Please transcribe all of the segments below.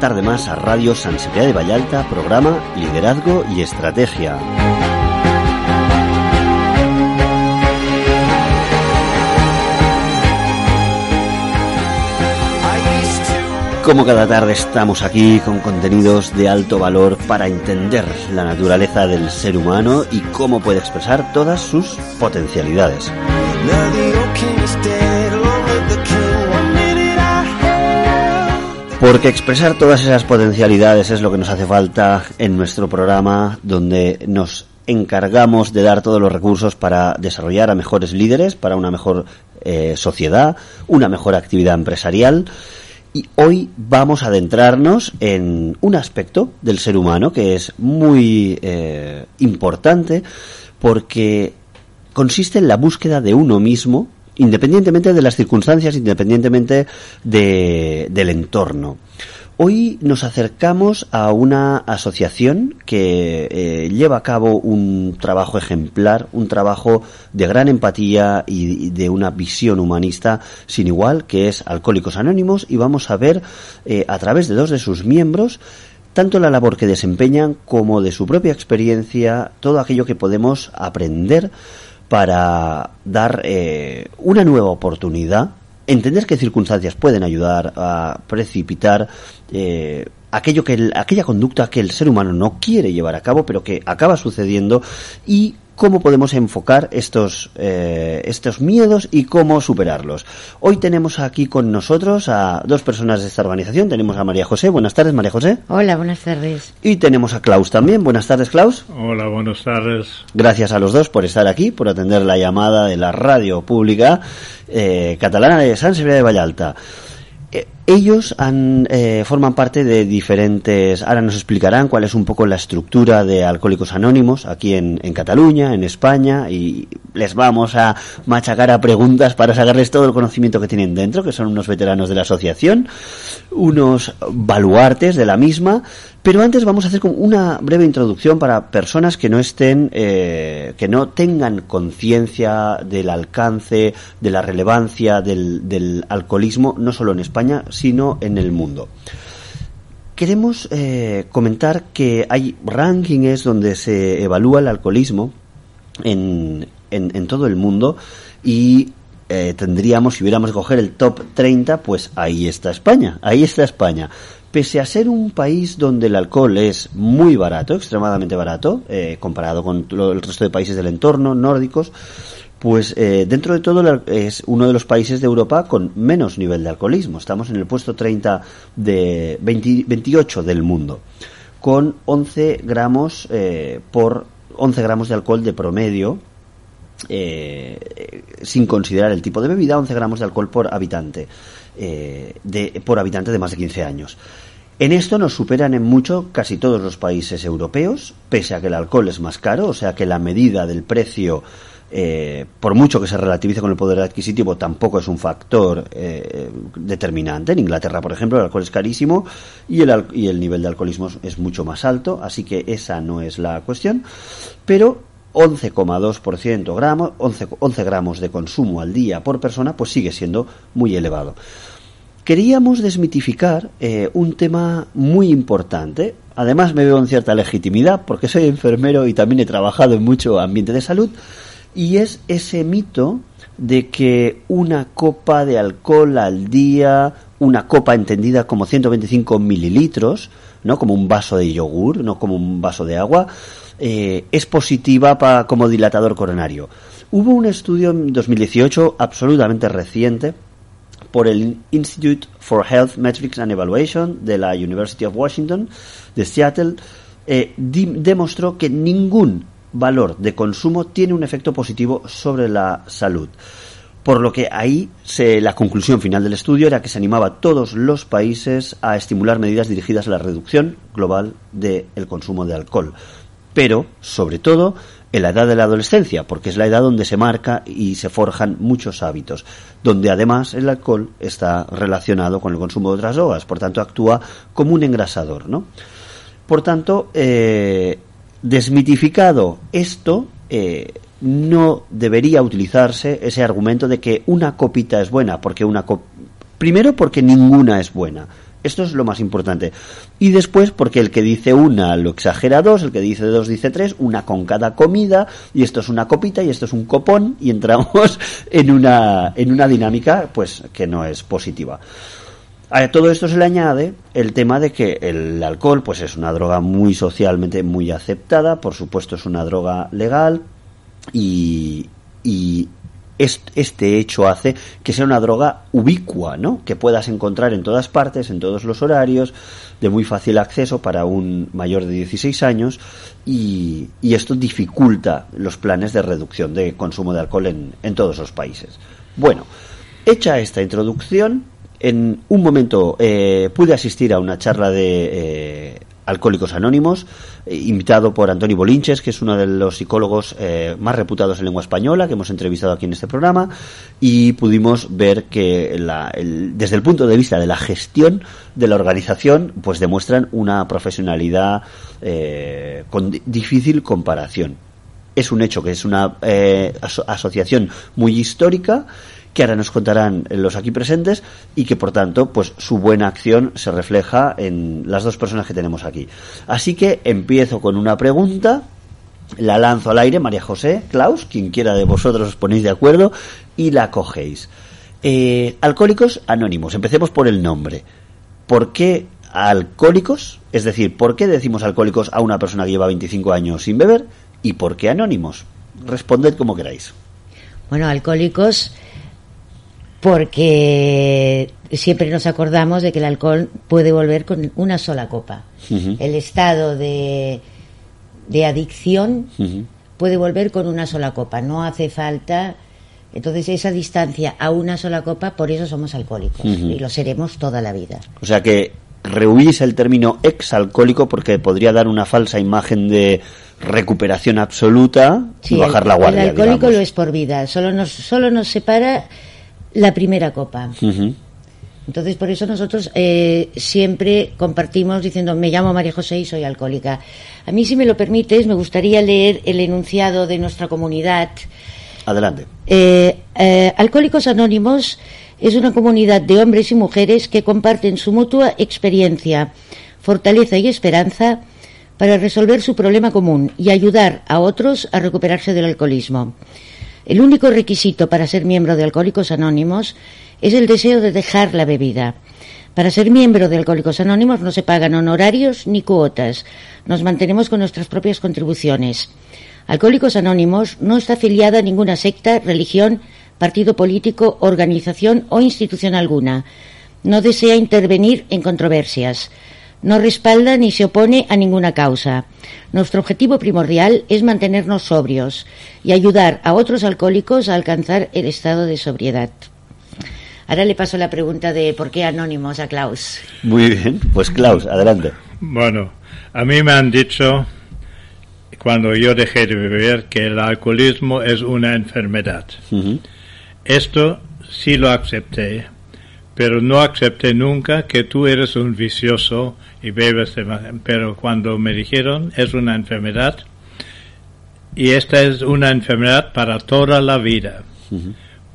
tarde más a Radio San Sebastián de Vallalta, programa Liderazgo y Estrategia. Como cada tarde estamos aquí con contenidos de alto valor para entender la naturaleza del ser humano y cómo puede expresar todas sus potencialidades. Porque expresar todas esas potencialidades es lo que nos hace falta en nuestro programa, donde nos encargamos de dar todos los recursos para desarrollar a mejores líderes, para una mejor eh, sociedad, una mejor actividad empresarial. Y hoy vamos a adentrarnos en un aspecto del ser humano que es muy eh, importante porque consiste en la búsqueda de uno mismo, independientemente de las circunstancias, independientemente de- del entorno. Hoy nos acercamos a una asociación que eh, lleva a cabo un trabajo ejemplar, un trabajo de gran empatía y, de una visión humanista sin igual, que es Alcohólicos Anónimos, y vamos a ver eh, a través de dos de sus miembros tanto la labor que desempeñan como de su propia experiencia, todo aquello que podemos aprender para dar eh, una nueva oportunidad, entender qué circunstancias pueden ayudar a precipitar eh, aquello que el- aquella conducta que el ser humano no quiere llevar a cabo, pero que acaba sucediendo y cómo podemos enfocar estos eh, estos miedos y cómo superarlos. Hoy tenemos aquí con nosotros a dos personas de esta organización. Tenemos a María José. Buenas tardes, María José. Hola, buenas tardes. Y tenemos a Klaus también. Buenas tardes, Klaus. Hola, buenas tardes. Gracias a los dos por estar aquí, por atender la llamada de la radio pública eh, catalana de San Sebastián de Vallalta. Eh, ellos han, eh, forman parte de diferentes. Ahora nos explicarán cuál es un poco la estructura de Alcohólicos Anónimos aquí en, en Cataluña, en España, y les vamos a machacar a preguntas para sacarles todo el conocimiento que tienen dentro, que son unos veteranos de la asociación, unos baluartes de la misma. Pero antes vamos a hacer una breve introducción para personas que no estén, eh, que no tengan conciencia del alcance, de la relevancia del, alcoholismo, no solo en España, sino en el mundo. Queremos eh, comentar que hay rankings donde se evalúa el alcoholismo en, en, en todo el mundo y eh, tendríamos, si hubiéramos que coger el top 30, pues ahí está España, ahí está España. Pese a ser un país donde el alcohol es muy barato, extremadamente barato, eh, comparado con lo- el resto de países del entorno, nórdicos, pues eh, dentro de todo es uno de los países de Europa con menos nivel de alcoholismo. Estamos en el puesto 30 de 20 28 del mundo, con 11 gramos eh, por 11 gramos de alcohol de promedio eh, sin considerar el tipo de bebida, 11 gramos de alcohol por habitante, eh, de, por habitante de más de 15 años. En esto nos superan en mucho casi todos los países europeos, pese a que el alcohol es más caro, o sea que la medida del precio, eh, por mucho que se relativice con el poder adquisitivo, tampoco es un factor eh, determinante. En Inglaterra, por ejemplo, el alcohol es carísimo y el, y el nivel de alcoholismo es- es mucho más alto, así que esa no es la cuestión. Pero 11,2% gramos, 11, 11 gramos de consumo al día por persona, pues sigue siendo muy elevado. Queríamos desmitificar eh, un tema muy importante. Además me veo en cierta legitimidad porque soy enfermero y también he trabajado en mucho ambiente de salud. Y es ese mito de que una copa de alcohol al día, una copa entendida como 125 mililitros, no como un vaso de yogur, no como un vaso de agua, eh, es positiva pa- como dilatador coronario. Hubo un estudio en 2018 absolutamente reciente por el Institute for Health Metrics and Evaluation de la University of Washington de Seattle eh, demostró que ningún valor de consumo tiene un efecto positivo sobre la salud. Por lo que ahí se, la conclusión final del estudio era que se animaba a todos los países a estimular medidas dirigidas a la reducción global del consumo de alcohol. Pero, sobre todo, en la edad de la adolescencia, porque es la edad donde se marca y se forjan muchos hábitos, donde además el alcohol está relacionado con el consumo de otras drogas, por tanto actúa como un engrasador, ¿no? Por tanto, eh, desmitificado esto, eh, no debería utilizarse ese argumento de que una copita es buena, porque una co- primero porque ninguna es buena. Esto es lo más importante. Y después porque el que dice una lo exagera dos, el que dice dos dice tres, una con cada comida, y esto es una copita y esto es un copón, y entramos en una, en una dinámica pues que no es positiva. A todo esto se le añade el tema de que el alcohol pues es una droga muy socialmente muy aceptada, por supuesto es una droga legal y, y este hecho hace que sea una droga ubicua, ¿no? Que puedas encontrar en todas partes, en todos los horarios, de muy fácil acceso para un mayor de 16 años y, esto dificulta los planes de reducción de consumo de alcohol en, en todos los países. Bueno, hecha esta introducción, en un momento eh, pude asistir a una charla de eh, Alcohólicos Anónimos, eh, invitado por Antonio Bolinches, que es uno de los psicólogos eh, más reputados en lengua española, que hemos entrevistado aquí en este programa, y pudimos ver que la- el- desde el punto de vista de la gestión de la organización, pues demuestran una profesionalidad eh, con di- difícil comparación. Es un hecho que es una eh, aso- asociación muy histórica que ahora nos contarán los aquí presentes y que por tanto pues su buena acción se refleja en las dos personas que tenemos aquí así que empiezo con una pregunta la lanzo al aire María José Klaus quien quiera de vosotros os ponéis de acuerdo y la cogéis Eh, alcohólicos anónimos empecemos por el nombre ¿Por qué alcohólicos? Es decir, ¿por qué decimos alcohólicos a una persona que lleva 25 años sin beber? ¿Y por qué anónimos? Responded como queráis. Bueno, alcohólicos porque siempre nos acordamos de que el alcohol puede volver con una sola copa. El estado de, de adicción puede volver con una sola copa. No hace falta. Entonces, esa distancia a una sola copa, por eso somos alcohólicos. Y lo seremos toda la vida. O sea que rehuís el término exalcohólico porque podría dar una falsa imagen de recuperación absoluta Sí, y bajar el, la guardia. el alcohólico digamos. lo es por vida. Solo nos, solo nos separa la primera copa. Entonces, por eso nosotros eh, siempre compartimos diciendo, me llamo María José y soy alcohólica. A mí, si me lo permites, me gustaría leer el enunciado de nuestra comunidad. Adelante. Eh, eh, Alcohólicos Anónimos es una comunidad de hombres y mujeres que comparten su mutua experiencia, fortaleza y esperanza para resolver su problema común y ayudar a otros a recuperarse del alcoholismo. El único requisito para ser miembro de Alcohólicos Anónimos es el deseo de dejar la bebida. Para ser miembro de Alcohólicos Anónimos no se pagan honorarios ni cuotas. Nos mantenemos con nuestras propias contribuciones. Alcohólicos Anónimos no está afiliada a ninguna secta, religión, partido político, organización o institución alguna. No desea intervenir en controversias. No respalda ni se opone a ninguna causa. Nuestro objetivo primordial es mantenernos sobrios y ayudar a otros alcohólicos a alcanzar el estado de sobriedad. Ahora le paso la pregunta de por qué anónimos a Klaus. Muy bien. Pues Klaus, adelante. Bueno, a mí me han dicho cuando yo dejé de beber que el alcoholismo es una enfermedad. Esto sí lo acepté, pero no acepté nunca que tú eres un vicioso y bebes. Pero cuando me dijeron es una enfermedad, y esta es una enfermedad para toda la vida.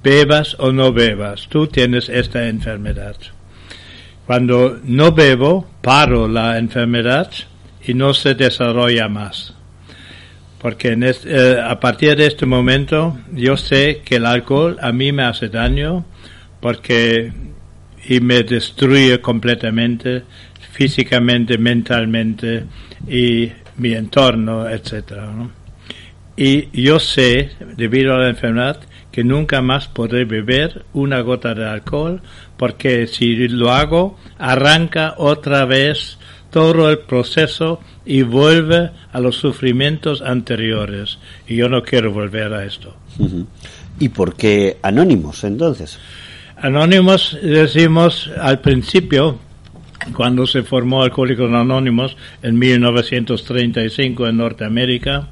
Bebas o no bebas, tú tienes esta enfermedad. Cuando no bebo, paro la enfermedad y no se desarrolla más. Porque en este- eh, a partir de este momento yo sé que el alcohol a mí me hace daño porque y me destruye completamente físicamente, mentalmente y mi entorno. ¿no? Y yo sé, debido a la enfermedad, que nunca más podré beber una gota de alcohol, porque si lo hago, arranca otra vez todo el proceso y vuelve a los sufrimientos anteriores. Y yo no quiero volver a esto. ¿Y por qué anónimos entonces? Anónimos decimos al principio, cuando se formó Alcohólicos Anónimos en 1935 en Norteamérica,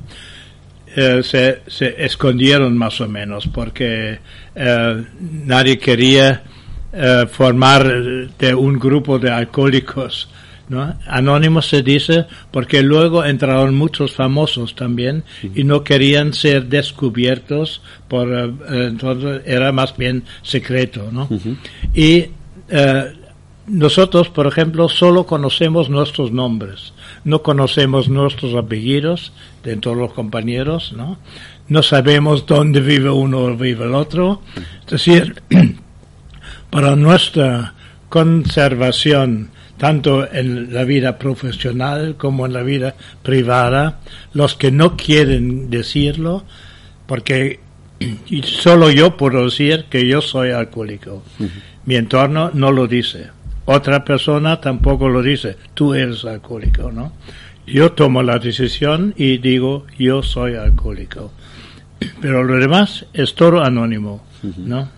eh, se, se escondieron más o menos porque eh, nadie quería eh, formar de un grupo de alcohólicos ¿no? Anónimos se dice porque luego entraron muchos famosos también y no querían ser descubiertos por eh, entonces era más bien secreto, ¿no? Y eh, nosotros, por ejemplo, solo conocemos nuestros nombres, no conocemos nuestros apellidos de todos los compañeros, ¿no? No sabemos dónde vive uno o vive el otro. Es decir, para nuestra conservación, tanto en la vida profesional como en la vida privada, los que no quieren decirlo, porque solo yo puedo decir que yo soy alcohólico. Mi entorno no lo dice. Otra persona tampoco lo dice. Tú eres alcohólico, ¿no? Yo tomo la decisión y digo yo soy alcohólico. Pero lo demás es todo anónimo, ¿no?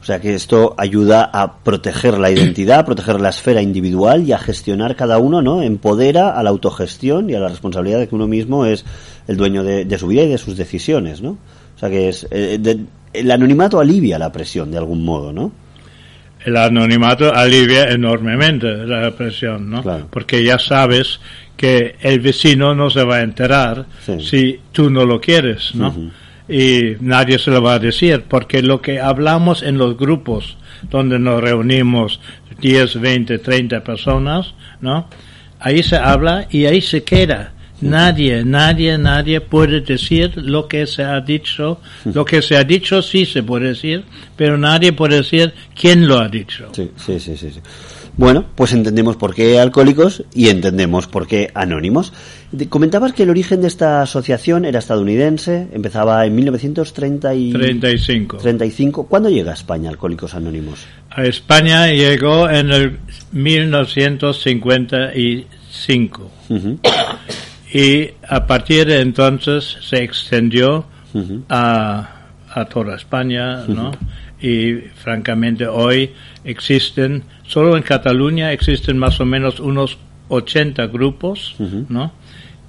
O sea que esto ayuda a proteger la identidad, a proteger la esfera individual y a gestionar cada uno, ¿no? Empodera a la autogestión y a la responsabilidad de que uno mismo es el dueño de, de su vida y de sus decisiones, ¿no? O sea que es eh, de- el anonimato alivia la presión de algún modo, ¿no? El anonimato alivia enormemente la presión, ¿no? Claro. Porque ya sabes que el vecino no se va a enterar Sí. si tú no lo quieres, ¿no? Y nadie se lo va a decir, porque lo que hablamos en los grupos donde nos reunimos 10, 20, 30 personas, ¿no? Ahí se habla y ahí se queda. Nadie, nadie, nadie puede decir lo que se ha dicho. Lo que se ha dicho sí se puede decir, pero nadie puede decir quién lo ha dicho. Sí, sí, sí, sí. Bueno, pues entendemos por qué alcohólicos y entendemos por qué anónimos. Comentabas que el origen de esta asociación era estadounidense, empezaba en 1930 y 35. 35. ¿Cuándo llega a España Alcohólicos Anónimos? A España llegó en el 1955 Ujú, y a partir de entonces se extendió a, a toda España, ¿no? Y francamente hoy existen, solo en Cataluña existen más o menos unos 80 grupos, ¿no?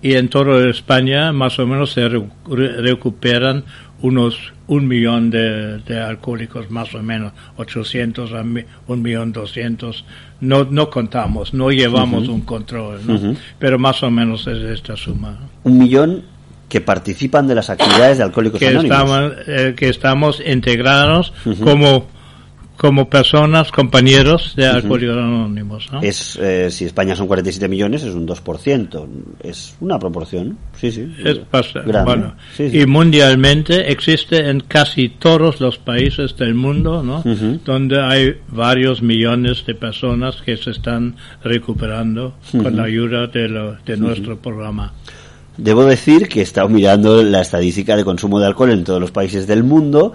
Y en toda España más o menos se re- re- recuperan unos un millón de, de alcohólicos más o menos, 800 a mi- un millón 200. No, no contamos, no llevamos un control, ¿no? Pero más o menos es esta suma. Un millón que participan de las actividades de Alcohólicos que Anónimos. estamos, eh, que estamos integrados como, como personas, compañeros de Alcohólicos Anónimos. ¿no? Es, eh, si España son 47 millones, es un 2%. Es una proporción. Sí, sí. Es bastante- grande. bueno. Sí, sí. Y mundialmente existe en casi todos los países del mundo. Donde hay varios millones de personas que se están recuperando con la ayuda de, lo- de nuestro programa. Debo decir que he estado mirando la estadística de consumo de alcohol en todos los países del mundo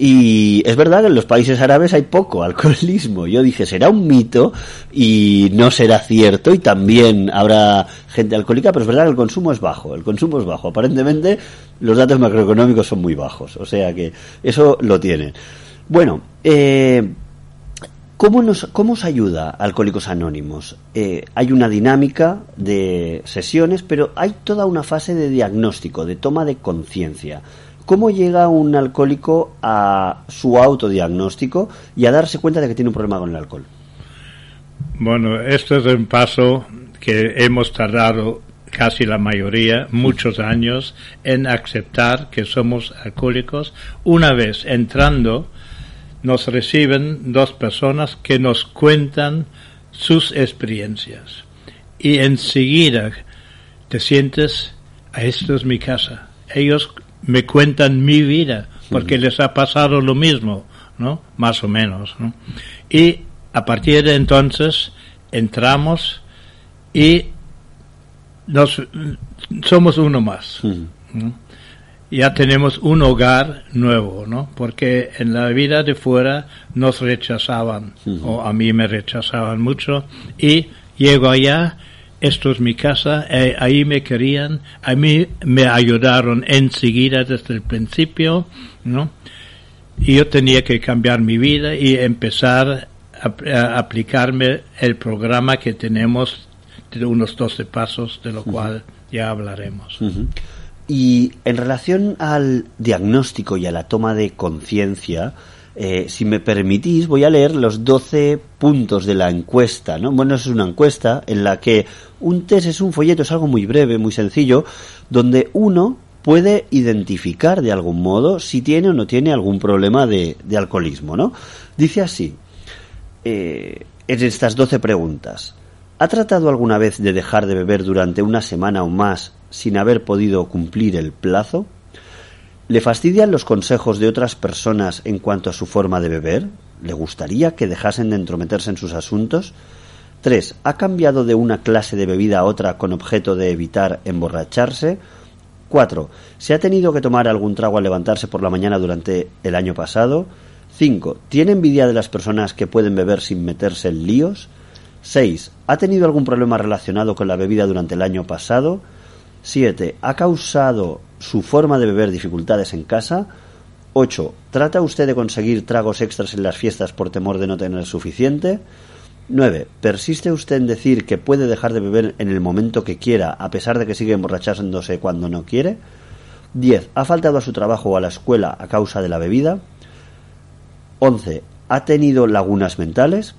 y es verdad que en los países árabes hay poco alcoholismo. Yo dije, será un mito y no será cierto y también habrá gente alcohólica, pero es verdad que el consumo es bajo. El consumo es bajo. Aparentemente los datos macroeconómicos son muy bajos, o sea que eso lo tienen. Bueno, eh, ¿Cómo, nos, ¿Cómo ayuda Alcohólicos Anónimos? Eh, hay una dinámica de sesiones, pero hay toda una fase de diagnóstico, de toma de conciencia. ¿Cómo llega un alcohólico a su autodiagnóstico y a darse cuenta de que tiene un problema con el alcohol? Bueno, este es un paso que hemos tardado casi la mayoría, muchos años, en aceptar que somos alcohólicos. Una vez entrando, nos reciben dos personas que nos cuentan sus experiencias. Y enseguida te sientes, "Ah, esto es mi casa. Ellos me cuentan mi vida, porque les ha pasado lo mismo, ¿no? Más o menos, ¿no? Y a partir de entonces entramos y nos, somos uno más. ¿no? Ya tenemos un hogar nuevo, ¿no? Porque en la vida de fuera nos rechazaban, o a mí me rechazaban mucho, y llego allá, esto es mi casa, eh, ahí me querían, a mí me ayudaron enseguida desde el principio, ¿no? Y yo tenía que cambiar mi vida y empezar a, a aplicarme el programa que tenemos de unos 12 pasos, de lo cual ya hablaremos. Y en relación al diagnóstico y a la toma de conciencia, Eh, si me permitís, voy a leer los 12 puntos de la encuesta, ¿no? Bueno, es una encuesta en la que un test es un folleto, es algo muy breve, muy sencillo, donde uno puede identificar de algún modo si tiene o no tiene algún problema de, alcoholismo, ¿no? Dice así, eh, en estas 12 preguntas, ¿ha tratado alguna vez de dejar de beber durante una semana o más sin haber podido cumplir el plazo? ¿Le fastidian los consejos de otras personas en cuanto a su forma de beber? ¿Le gustaría que dejasen de entrometerse en sus asuntos? 3. ¿Ha cambiado de una clase de bebida a otra con objeto de evitar emborracharse? 4. ¿Se ha tenido que tomar algún trago al levantarse por la mañana durante el año pasado? 5. ¿Tiene envidia de las personas que pueden beber sin meterse en líos? 6. ¿Ha tenido algún problema relacionado con la bebida durante el año pasado? 7. ¿Ha causado su forma de beber dificultades en casa? 8. ¿Trata usted de conseguir tragos extras en las fiestas por temor de no tener suficiente? 9. ¿Persiste usted en decir que puede dejar de beber en el momento que quiera a pesar de que sigue emborrachándose cuando no quiere? 10. ¿Ha faltado a su trabajo o a la escuela a causa de la bebida? 11. ¿Ha tenido lagunas mentales?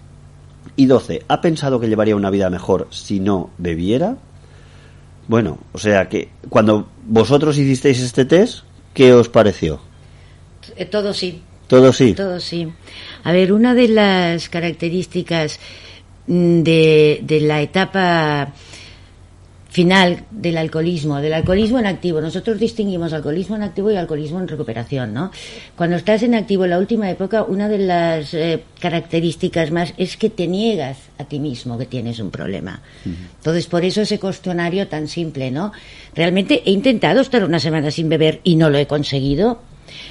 Y 12. ¿Ha pensado que llevaría una vida mejor si no bebiera? Bueno, o sea que cuando vosotros hicisteis este test, ¿qué os pareció? Eh, Todo sí. Todo sí. Todo sí. A ver, una de las características mm, de, de la etapa final del alcoholismo, del alcoholismo en activo. Nosotros distinguimos alcoholismo en activo y alcoholismo en recuperación, ¿no? Cuando estás en activo en la última época, una de las eh, características más es que te niegas a ti mismo que tienes un problema. Entonces, por eso ese cuestionario tan simple, ¿no? Realmente he intentado estar una semana sin beber y no lo he conseguido.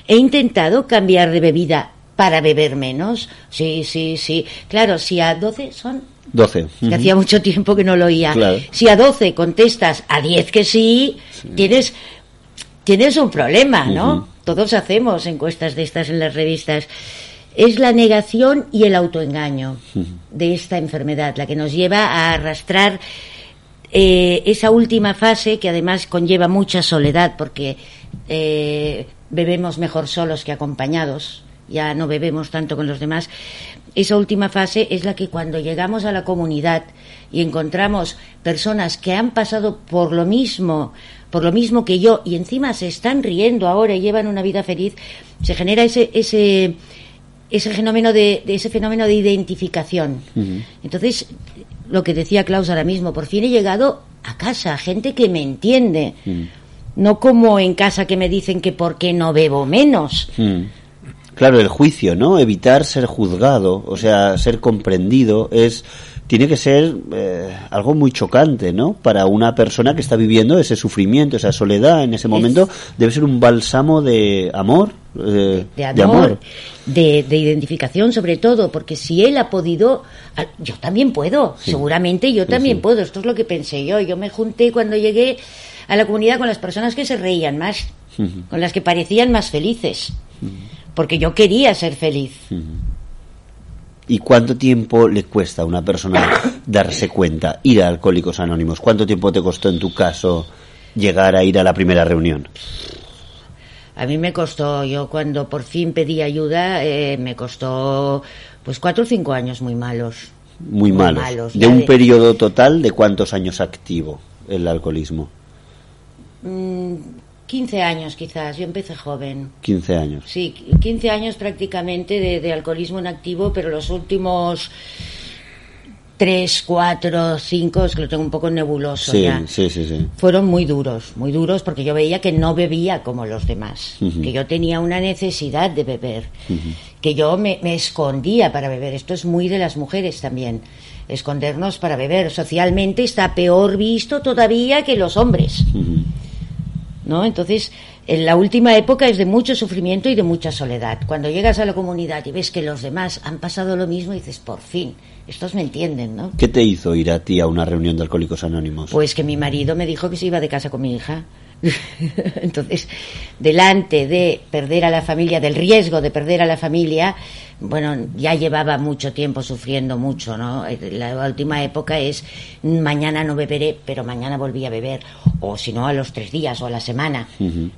He intentado cambiar de bebida para beber menos. Sí, sí, sí. Claro, si a 12 son 12. que hacía mucho tiempo que no lo oía. Claro. Si a 12 contestas a 10 que sí, tienes tienes un problema, ¿no? Todos hacemos encuestas de estas en las revistas. Es la negación y el autoengaño de esta enfermedad la que nos lleva a arrastrar eh, esa última fase que además conlleva mucha soledad porque eh, bebemos mejor solos que acompañados, ya no bebemos tanto con los demás. Esa última fase es la que cuando llegamos a la comunidad y encontramos personas que han pasado por lo mismo, por lo mismo que yo y encima se están riendo ahora y llevan una vida feliz, se genera ese ese ese fenómeno de, de ese fenómeno de identificación. Entonces, lo que decía Klaus ahora mismo, por fin he llegado a casa, gente que me entiende. No como en casa que me dicen que por qué no bebo menos. Mm. Claro, el juicio, ¿no? Evitar ser juzgado, o sea, ser comprendido, es tiene que ser eh, algo muy chocante, ¿no? Para una persona que está viviendo ese sufrimiento, esa soledad en ese momento, debe ser un bálsamo de amor. eh, de amor, de, de identificación sobre todo, porque si él ha podido, ah, yo también puedo, seguramente yo también puedo, esto es lo que pensé yo, yo me junté cuando llegué a la comunidad con las personas que se reían más, con las que parecían más felices, porque yo quería ser feliz. ¿Y cuánto tiempo le cuesta a una persona darse cuenta, ir a Alcohólicos Anónimos? ¿Cuánto tiempo te costó en tu caso llegar a ir a la primera reunión? A mí me costó, yo cuando por fin pedí ayuda, eh, me costó pues cuatro o cinco años muy malos. Muy, Muy malos. malos, De un de- periodo total de cuántos años activo el alcoholismo? Mm, 15 años quizás, yo empecé joven. 15 años. Sí, 15 años prácticamente de, de alcoholismo en activo, pero los últimos 3, 4, 5, es que lo tengo un poco nebuloso Sí, ya. sí, sí, sí. Fueron muy duros, muy duros porque yo veía que no bebía como los demás, que yo tenía una necesidad de beber, que yo me, me escondía para beber. Esto es muy de las mujeres también, escondernos para beber. Socialmente está peor visto todavía que los hombres. ¿No? Entonces, en la última época es de mucho sufrimiento y de mucha soledad. Cuando llegas a la comunidad y ves que los demás han pasado lo mismo, dices, por fin, estos me entienden, ¿no? ¿Qué te hizo ir a ti a una reunión de Alcohólicos Anónimos? Pues que mi marido me dijo que se iba de casa con mi hija. Entonces, delante de perder a la familia, del riesgo de perder a la familia, bueno, ya llevaba mucho tiempo sufriendo mucho, ¿no? La última época es mañana no beberé, pero mañana volví a beber, o si no a los tres días o a la semana.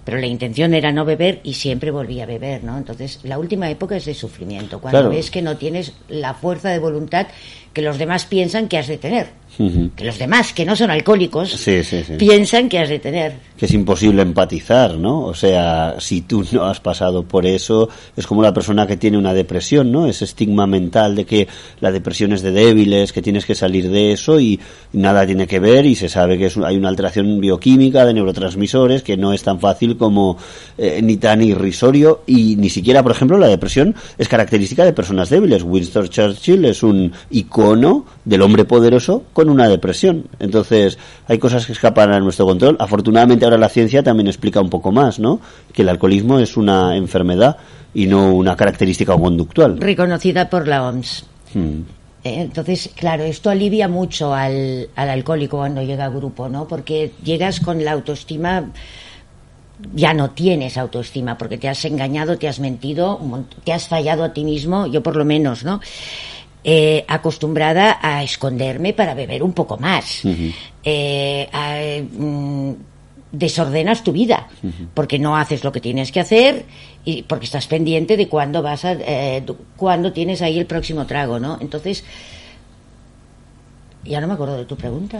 Pero la intención era no beber y siempre volví a beber, ¿no? Entonces, la última época es de sufrimiento, cuando Claro. ves que no tienes la fuerza de voluntad que los demás piensan que has de tener. Ujú. Que los demás, que no son alcohólicos, Sí, sí, sí. piensan que has de tener. que es imposible empatizar, ¿no? O sea, si tú no has pasado por eso, es como la persona que tiene una depresión, ¿no? Ese estigma mental de que la depresión es de débiles, que tienes que salir de eso y nada tiene que ver y se sabe que es, hay una alteración bioquímica de neurotransmisores que no es tan fácil como eh, ni tan irrisorio y ni siquiera, por ejemplo, la depresión es característica de personas débiles. Winston Churchill es un icono del hombre poderoso con una depresión. Entonces, hay cosas que escapan a nuestro control. Afortunadamente ahora la ciencia también explica un poco más, ¿no? Que el alcoholismo es una enfermedad y no una característica conductual. Reconocida por la OMS. Mm. Eh, Entonces, claro, esto alivia mucho al, al alcohólico cuando llega a grupo, ¿no? Porque llegas con la autoestima, ya no tienes autoestima, porque te has engañado, te has mentido, te has fallado a ti mismo, yo por lo menos, ¿no? Eh, acostumbrada a esconderme para beber un poco más. Eh, a, mm, desordenas tu vida porque no haces lo que tienes que hacer y porque estás pendiente de cuándo vas a eh, cuándo tienes ahí el próximo trago no entonces ya no me acuerdo de tu pregunta.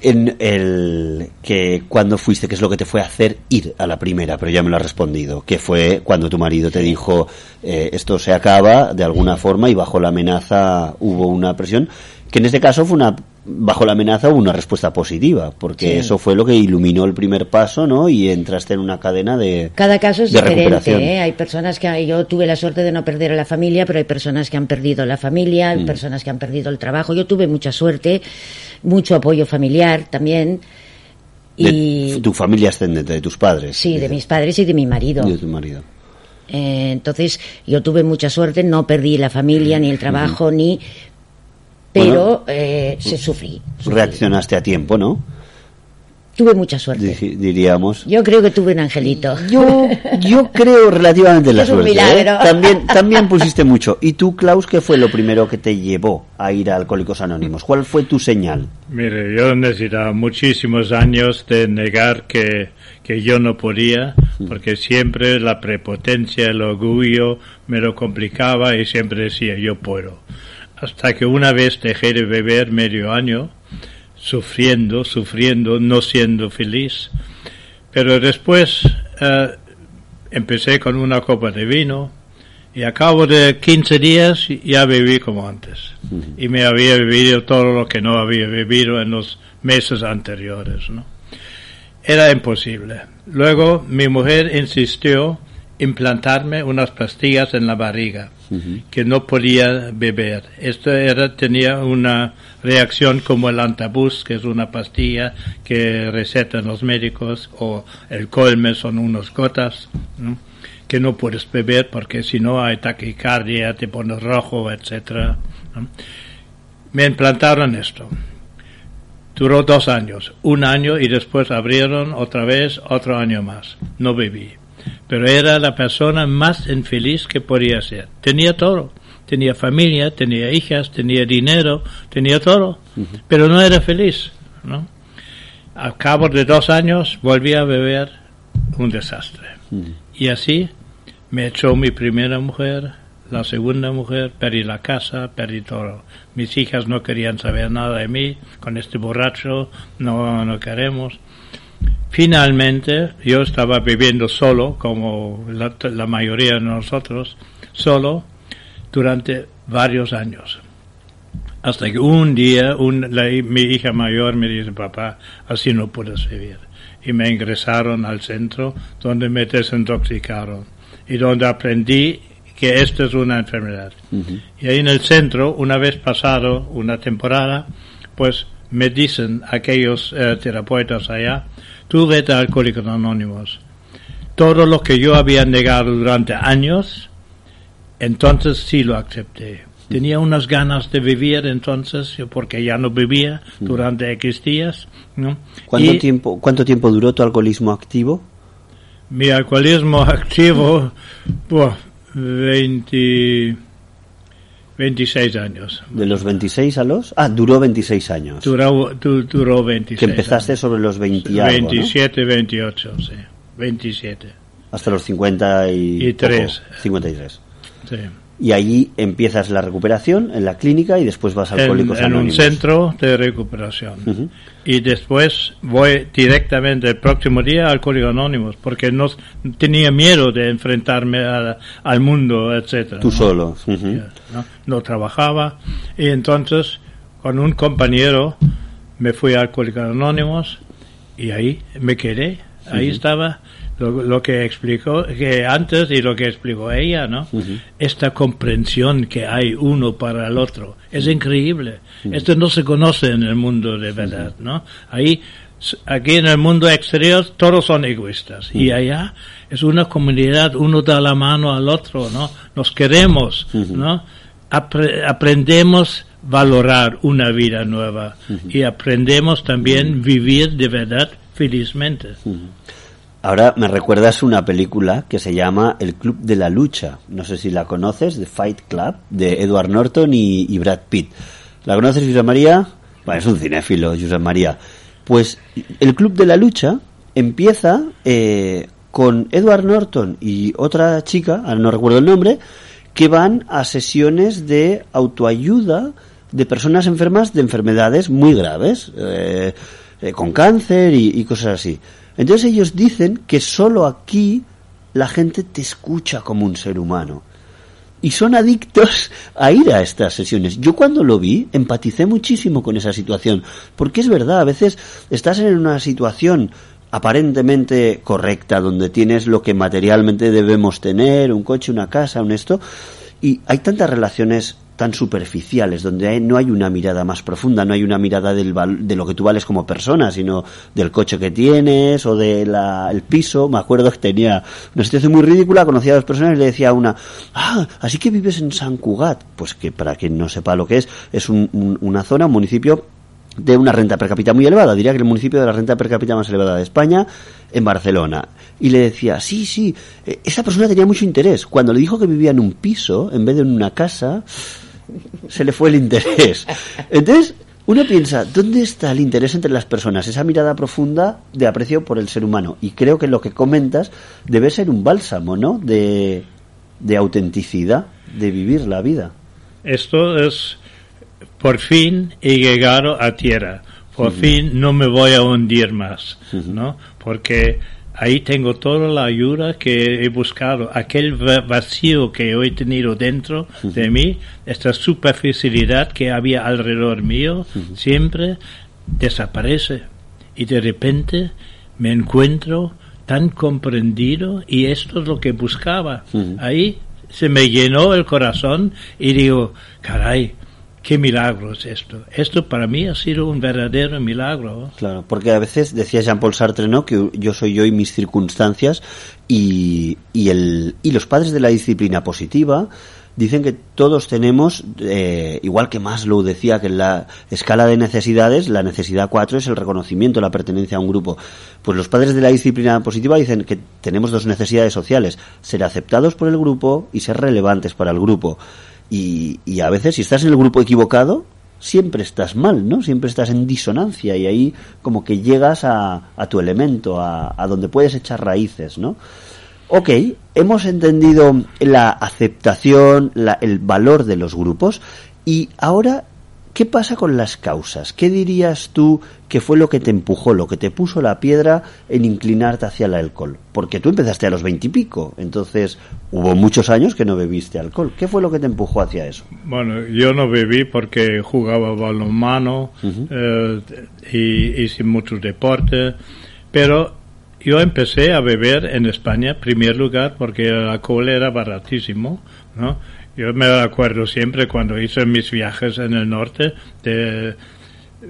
En el que cuando fuiste, qué es lo que te fue a hacer ir a la primera, pero ya me lo has respondido, que fue cuando tu marido te dijo eh, esto se acaba de alguna forma y bajo la amenaza hubo una presión, que en este caso fue una bajo la amenaza hubo una respuesta positiva, porque Sí. eso fue lo que iluminó el primer paso, ¿no? Y entraste en una cadena de cada caso es diferente. ¿eh? hay personas que yo tuve la suerte de no perder a la familia pero hay personas que han perdido la familia hay personas que han perdido el trabajo yo tuve mucha suerte mucho apoyo familiar también de y tu familia ascendente, de tus padres. sí de mis padres y de mi marido y de tu marido. Eh, entonces yo tuve mucha suerte, no perdí la familia, ni el trabajo, ni... Pero eh, se sufrí. sufrí. Reaccionaste a tiempo, ¿no? Tuve mucha suerte. Di- diríamos. Yo creo que tuve un angelito. Yo, yo creo relativamente en la Es un suerte. ¿eh? También, también pusiste mucho. ¿Y tú, Klaus, qué fue lo primero que te llevó a ir a Alcohólicos Anónimos? ¿Cuál fue tu señal? Mire, yo necesitaba muchísimos años de negar que, que yo no podía, porque siempre la prepotencia, el orgullo me lo complicaba y siempre decía yo puedo. Hasta que una vez dejé de beber medio año, sufriendo, sufriendo, no siendo feliz. Pero después eh, empecé con una copa de vino y a cabo de 15 días ya bebí como antes. Y me había bebido todo lo que no había bebido en los meses anteriores. ¿no? Era imposible. Luego mi mujer insistió implantarme unas pastillas en la barriga que no podía beber. Esto era, tenía una reacción como el antabus, que es una pastilla que recetan los médicos, o el colme son unas gotas, ¿no? que no puedes beber porque si no hay taquicardia, te pones rojo, etcétera. ¿no? Me implantaron esto. Duró dos años, un año y después abrieron otra vez otro año más. No bebí. Pero era la persona más infeliz que podía ser. Tenía todo. Tenía familia, tenía hijas, tenía dinero, tenía todo. Pero no era feliz. ¿no? Al cabo de dos años volví a beber un desastre. Y así me echó mi primera mujer, la segunda mujer, perdí la casa, perdí todo. Mis hijas no querían saber nada de mí, con este borracho no, no queremos. Finalmente, yo estaba viviendo solo, como la, la mayoría de nosotros, solo, durante varios años. Hasta que un día un, la- mi hija mayor me dice, papá, así no puedes vivir. Y me ingresaron al centro donde me desintoxicaron y donde aprendí que esto es una enfermedad. Y ahí en el centro, una vez pasado una temporada, pues me dicen aquellos eh, terapeutas allá, tú vete a Alcohólicos Anónimos. Todo lo que yo había negado durante años, entonces sí lo acepté. Tenía unas ganas de vivir entonces, porque ya no vivía durante X días. ¿no? ¿Cuánto, Y tiempo, ¿Cuánto tiempo duró tu alcoholismo activo? mi alcoholismo activo, pues, 20, 26 años. De los 26 a los... Ah, duró 26 años. Duró, du- duró 26 que empezaste años. sobre los 20 y algo, ¿no? 27, 28, sí. 27, Hasta los 50 y... Y tres. poco, 53. sí. Y allí empiezas la recuperación en la clínica y después vas a En, Alcohólicos en un Anónimos. centro de recuperación. Y después voy directamente el próximo día al Alcohólicos Anónimos, porque no tenía miedo de enfrentarme a- al mundo, etcétera. Tú ¿no? solo. ¿no? no trabajaba y entonces con un compañero me fui a Alcohólicos Anónimos y ahí me quedé, ahí estaba lo, lo que explicó que antes y lo que explicó ella, ¿no? Esta comprensión que hay uno para el otro es increíble. Esto no se conoce en el mundo de verdad, ¿no? Ahí aquí en el mundo exterior todos son egoístas y allá es una comunidad, uno da la mano al otro, ¿no? Nos queremos, ¿no? Apre- aprendemos valorar una vida nueva y aprendemos también vivir de verdad felizmente. Ahora me recuerdas una película que se llama El Club de la Lucha. No sé si la conoces, The Fight Club, de Edward Norton y, Brad Pitt. ¿La conoces, José María? Bueno, es un cinéfilo, José María. Pues El Club de la Lucha empieza eh, con Edward Norton y otra chica, ahora no recuerdo el nombre, que van a sesiones de autoayuda de personas enfermas de enfermedades muy graves, eh, eh, con cáncer y cosas así. Entonces ellos dicen que solo aquí la gente te escucha como un ser humano. Y son adictos a ir a estas sesiones. Yo cuando lo vi empaticé muchísimo con esa situación. Porque es verdad, a veces estás en una situación aparentemente correcta, donde tienes lo que materialmente debemos tener, un coche, una casa, un esto, y hay tantas relaciones tan superficiales, donde no hay una mirada más profunda, no hay una mirada del de lo que tú vales como persona, sino del coche que tienes o del piso. Me acuerdo que tenía una situación muy ridícula, conocía a dos personas y le decía a una, ah, así que vives en San Cugat. Pues que para quien no sepa lo que es, es un- una zona, un municipio de una renta per cápita muy elevada, diría que el municipio de la renta per cápita más elevada de España, en Barcelona. Y le decía, sí, sí, eh, esa persona tenía mucho interés. Cuando le dijo que vivía en un piso, en vez de en una casa, se le fue el interés. Entonces, uno piensa, ¿dónde está el interés entre las personas? Esa mirada profunda de aprecio por el ser humano. Y creo que lo que comentas debe ser un bálsamo, ¿no? De, de autenticidad, de vivir la vida. Esto es, por fin he llegado a tierra, por fin no me voy a hundir más, ¿no? Porque ahí tengo toda la ayuda que he buscado, aquel va- vacío que he tenido dentro de mí, esta superficialidad que había alrededor mío, siempre desaparece. Y de repente me encuentro tan comprendido y esto es lo que buscaba. Ahí se me llenó el corazón y digo, caray, qué milagro es esto. Esto para mí ha sido un verdadero milagro. Claro, porque a veces decía Jean-Paul Sartre, ¿no? Que yo soy yo y mis circunstancias y, y, el, y los padres de la disciplina positiva dicen que todos tenemos, eh, igual que Maslow decía que en la escala de necesidades, la necesidad 4 es el reconocimiento, la pertenencia a un grupo. Pues los padres de la disciplina positiva dicen que tenemos dos necesidades sociales, ser aceptados por el grupo y ser relevantes para el grupo. Y, y a veces si estás en el grupo equivocado, siempre estás mal, ¿no? Siempre estás en disonancia y ahí como que llegas a, a tu elemento, a, donde puedes echar raíces, ¿no? Ok, hemos entendido la aceptación, la- el valor de los grupos y ahora, ¿qué pasa con las causas? ¿Qué dirías tú que fue lo que te empujó, lo que te puso la piedra en inclinarte hacia el alcohol? Porque tú empezaste a los veintipico, entonces hubo muchos años que no bebiste alcohol. ¿Qué fue lo que te empujó hacia eso? Bueno, yo no bebí porque jugaba balonmano eh, y hice mucho deporte, pero yo empecé a beber en España, en primer lugar, porque el alcohol era baratísimo, ¿no? Yo me acuerdo siempre cuando hice mis viajes en el norte, de,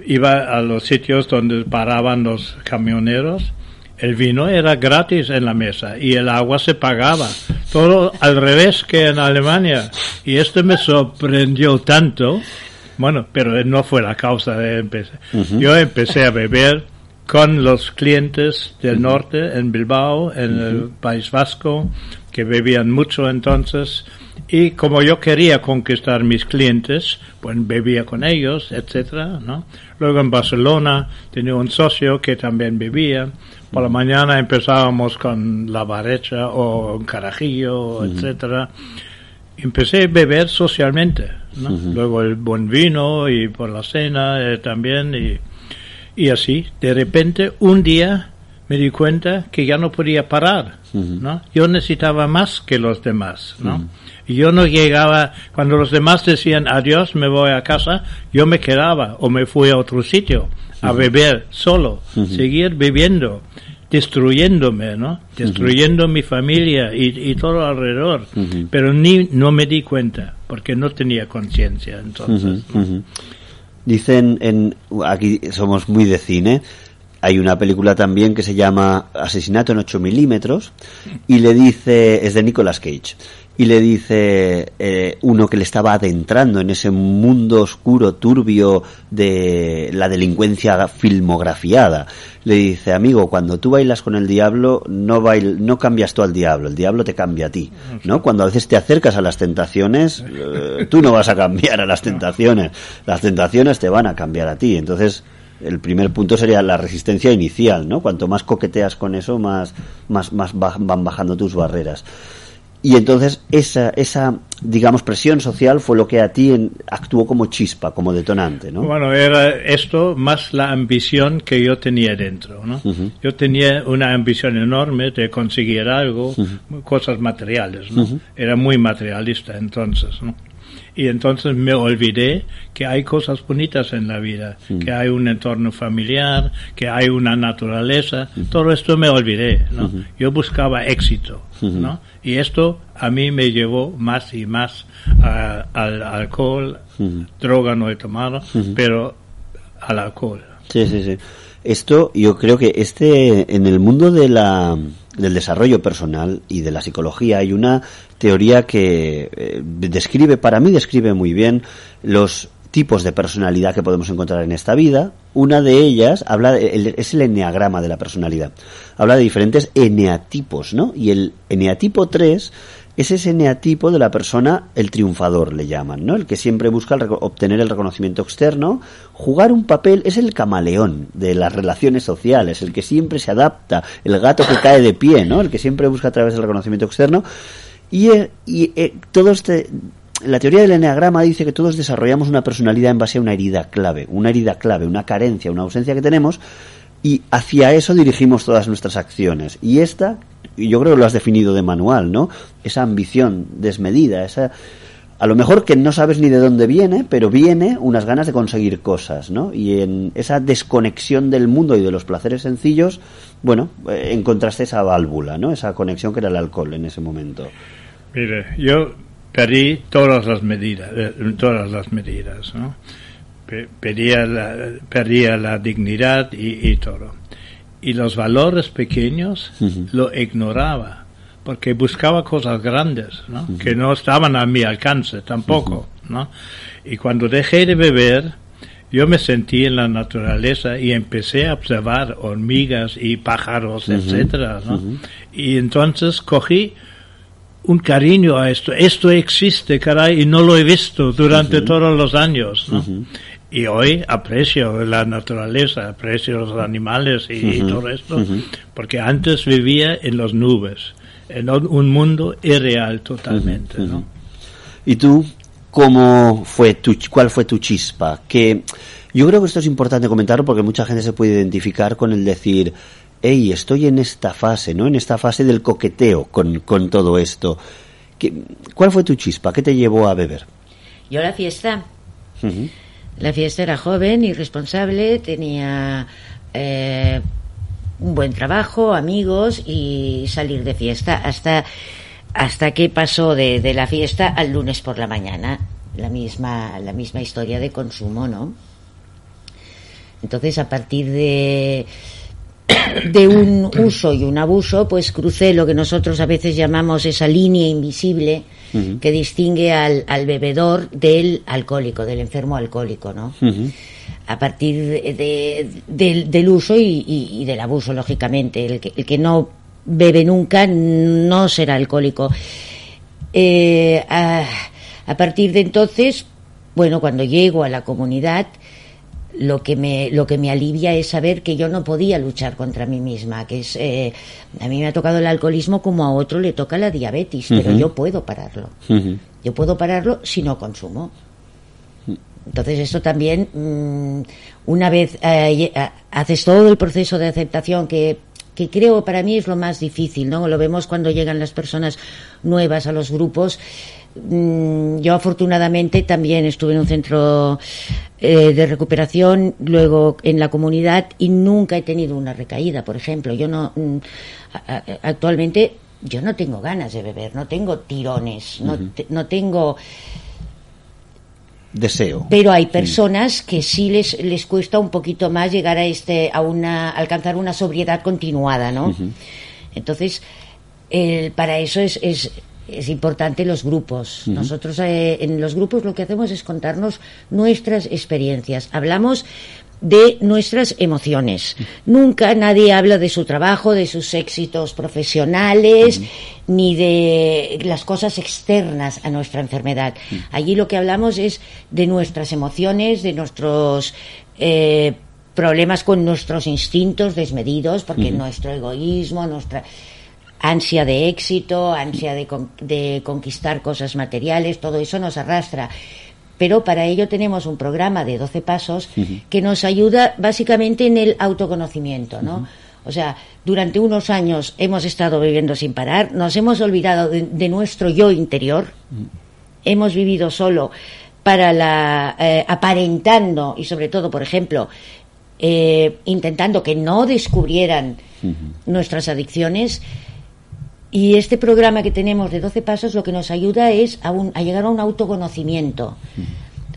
iba a los sitios donde paraban los camioneros, el vino era gratis en la mesa y el agua se pagaba. Todo al revés que en Alemania. Y esto me sorprendió tanto. Bueno, pero no fue la causa de empezar. Yo empecé a beber con los clientes del norte en Bilbao, en el País Vasco, que bebían mucho entonces. Y como yo quería conquistar mis clientes, pues bebía con ellos, etcétera, ¿no? Luego en Barcelona tenía un socio que también bebía. Por la mañana empezábamos con la barecha o un carajillo, etcétera. Empecé a beber socialmente, ¿no? Luego el buen vino y por la cena eh, también y, y así. De repente un día me di cuenta que ya no podía parar, ¿no? Yo necesitaba más que los demás, ¿no? Y yo no llegaba, cuando los demás decían adiós, me voy a casa, yo me quedaba o me fui a otro sitio a beber solo, seguir bebiendo, destruyéndome, ¿no? Destruyendo mi familia y, y todo alrededor. Pero ni no me di cuenta, porque no tenía conciencia entonces. Dicen en aquí somos muy de cine. Hay una película también que se llama Asesinato en 8 milímetros y le dice es de Nicolas Cage y le dice eh, uno que le estaba adentrando en ese mundo oscuro turbio de la delincuencia filmografiada. Le dice amigo cuando tú bailas con el diablo no bail no cambias tú al diablo el diablo te cambia a ti no cuando a veces te acercas a las tentaciones eh, tú no vas a cambiar a las tentaciones las tentaciones te van a cambiar a ti. Entonces el primer punto sería la resistencia inicial, ¿no? Cuanto más coqueteas con eso, más, más, más van bajando tus barreras. Y entonces esa, esa, digamos, presión social fue lo que a ti en- actuó como chispa, como detonante, ¿no? Bueno, era esto más la ambición que yo tenía dentro, ¿no? Yo tenía una ambición enorme de conseguir algo, cosas materiales, ¿no? Era muy materialista entonces, ¿no? Y entonces me olvidé que hay cosas bonitas en la vida, que hay un entorno familiar, que hay una naturaleza, todo esto me olvidé, ¿no? Yo buscaba éxito, ¿no? Y esto a mí me llevó más y más a- al alcohol, droga no he tomado, pero al alcohol. Sí, sí, sí. Esto, yo creo que este, en el mundo de la, del desarrollo personal y de la psicología hay una teoría que eh, describe, para mí describe muy bien los tipos de personalidad que podemos encontrar en esta vida. Una de ellas habla de- es el eneagrama de la personalidad. Habla de diferentes eneatipos, ¿no? Y el eneatipo 3 es ese eneatipo de la persona, el triunfador le llaman, ¿no? El que siempre busca el obtener el reconocimiento externo, jugar un papel, es el camaleón de las relaciones sociales, el que siempre se adapta, el gato que cae de pie, ¿no? El que siempre busca a través del reconocimiento externo. Y, eh, y eh, todo este, la teoría del eneagrama dice que todos desarrollamos una personalidad en base a una herida clave, una herida clave, una carencia, una ausencia que tenemos, y hacia eso dirigimos todas nuestras acciones. Y esta, y yo creo que lo has definido de manual, ¿no? Esa ambición desmedida, esa a lo mejor que no sabes ni de dónde viene, pero viene unas ganas de conseguir cosas, ¿no? Y en esa desconexión del mundo y de los placeres sencillos, bueno, eh, encontraste esa válvula, ¿no? Esa conexión que era el alcohol en ese momento. Mire, yo perdí todas las medidas, eh, todas las medidas, ¿no? Pe- Perdía la, perdía la dignidad y todo. Y los valores pequeños lo ignoraba, porque buscaba cosas grandes, ¿no? Que no estaban a mi alcance tampoco, ¿no? Y cuando dejé de beber, yo me sentí en la naturaleza y empecé a observar hormigas y pájaros, etcétera, ¿no? Y entonces cogí un cariño a esto. Esto existe, caray, y no lo he visto durante todos los años, ¿no? Y hoy aprecio la naturaleza, aprecio los animales y, y todo esto, porque antes vivía en las nubes, en un un mundo irreal totalmente, ¿no? ¿Y tú cómo fue tu cuál fue tu chispa? Que yo creo que esto es importante comentarlo porque mucha gente se puede identificar con el decir, hey, estoy en esta fase, ¿no? En esta fase del coqueteo con, con todo esto. ¿Qué- ¿Cuál fue tu chispa? ¿Qué te llevó a beber? Yo la fiesta. La fiesta era joven, irresponsable, tenía eh, un buen trabajo, amigos y salir de fiesta hasta hasta que pasó de, de la fiesta al lunes por la mañana. La misma, la misma historia de consumo, ¿no? Entonces, a partir de, de un uso y un abuso, pues crucé lo que nosotros a veces llamamos esa línea invisible que distingue al, al bebedor del alcohólico, del enfermo alcohólico, ¿no? A partir de- de- del, del uso y, y- y del abuso, lógicamente. El que, el que no bebe nunca no será alcohólico. Eh, a, a partir de entonces, bueno, cuando llego a la comunidad, lo que me lo que me alivia es saber que yo no podía luchar contra mí misma que es eh, a mí me ha tocado el alcoholismo como a otro le toca la diabetes pero yo puedo pararlo yo puedo pararlo si no consumo entonces esto también mm, una vez eh, haces todo el proceso de aceptación que que creo para mí es lo más difícil, ¿no? Lo vemos cuando llegan las personas nuevas a los grupos. Mm, Yo afortunadamente también estuve en un centro eh, de recuperación, luego en la comunidad y nunca he tenido una recaída, por ejemplo. Yo no mm, actualmente yo no tengo ganas de beber, no tengo tirones, no, te- no tengo Deseo. pero hay personas que sí les, les cuesta un poquito más llegar a este a una alcanzar una sobriedad continuada no entonces el- para eso es, es es importante los grupos. Nosotros eh, en los grupos lo que hacemos es contarnos nuestras experiencias. Hablamos de nuestras emociones. Nunca nadie habla de su trabajo, de sus éxitos profesionales, ni de las cosas externas a nuestra enfermedad. Allí lo que hablamos es de nuestras emociones, de nuestros eh, problemas con nuestros instintos desmedidos, porque nuestro egoísmo, nuestra ansia de éxito, ansia de, con- de conquistar cosas materiales, todo eso nos arrastra. Pero para ello tenemos un programa de 12 pasos que nos ayuda básicamente en el autoconocimiento, ¿no? O sea, durante unos años hemos estado viviendo sin parar, nos hemos olvidado de, de nuestro yo interior, hemos vivido solo para la eh, aparentando y sobre todo, por ejemplo, eh, intentando que no descubrieran nuestras adicciones. Y este programa que tenemos de 12 pasos lo que nos ayuda es a, un- a llegar a un autoconocimiento.